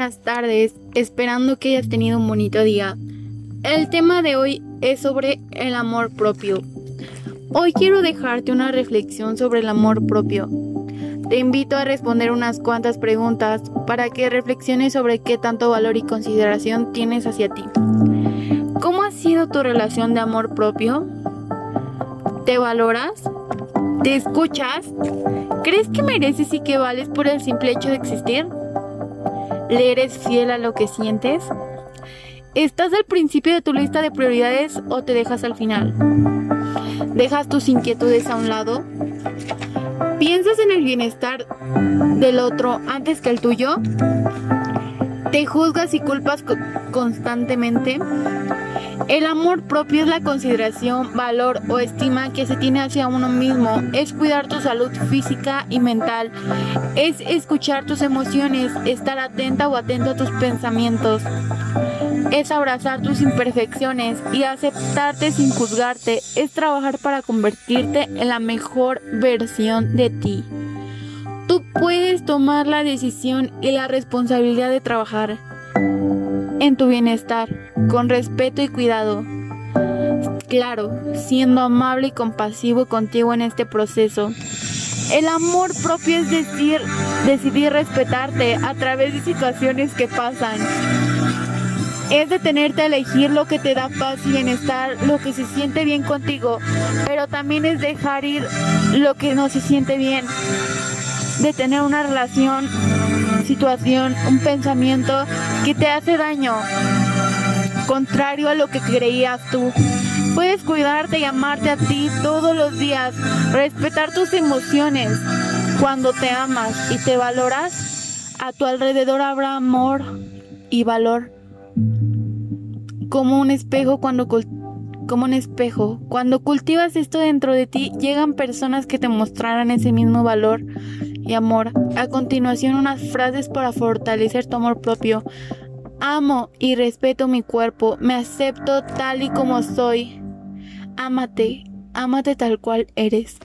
Buenas tardes, esperando que hayas tenido un bonito día. El tema de hoy es sobre el amor propio. Hoy quiero dejarte una reflexión sobre el amor propio. Te invito a responder unas cuantas preguntas para que reflexiones sobre qué tanto valor y consideración tienes hacia ti. ¿Cómo ha sido tu relación de amor propio? ¿Te valoras? ¿Te escuchas? ¿Crees que mereces y que vales por el simple hecho de existir? ¿Le eres fiel a lo que sientes? ¿Estás al principio de tu lista de prioridades o te dejas al final? ¿Dejas tus inquietudes a un lado? ¿Piensas en el bienestar del otro antes que el tuyo? ¿Te juzgas y culpas co constantemente? El amor propio es la consideración, valor o estima que se tiene hacia uno mismo. Es cuidar tu salud física y mental. Es escuchar tus emociones, estar atenta o atento a tus pensamientos. Es abrazar tus imperfecciones y aceptarte sin juzgarte. Es trabajar para convertirte en la mejor versión de ti. Tú puedes tomar la decisión y la responsabilidad de trabajar en tu bienestar, con respeto y cuidado. Claro, siendo amable y compasivo contigo en este proceso. El amor propio es decir, decidir respetarte a través de situaciones que pasan. Es detenerte a elegir lo que te da paz y bienestar, lo que se siente bien contigo, pero también es dejar ir lo que no se siente bien. De tener una relación situación, un pensamiento que te hace daño, contrario a lo que creías tú. Puedes cuidarte y amarte a ti todos los días, respetar tus emociones. Cuando te amas y te valoras, a tu alrededor habrá amor y valor. Como un espejo cuando como un espejo. Cuando cultivas esto dentro de ti, llegan personas que te mostrarán ese mismo valor y amor. A continuación, unas frases para fortalecer tu amor propio. Amo y respeto mi cuerpo, me acepto tal y como soy. Ámate, ámate tal cual eres.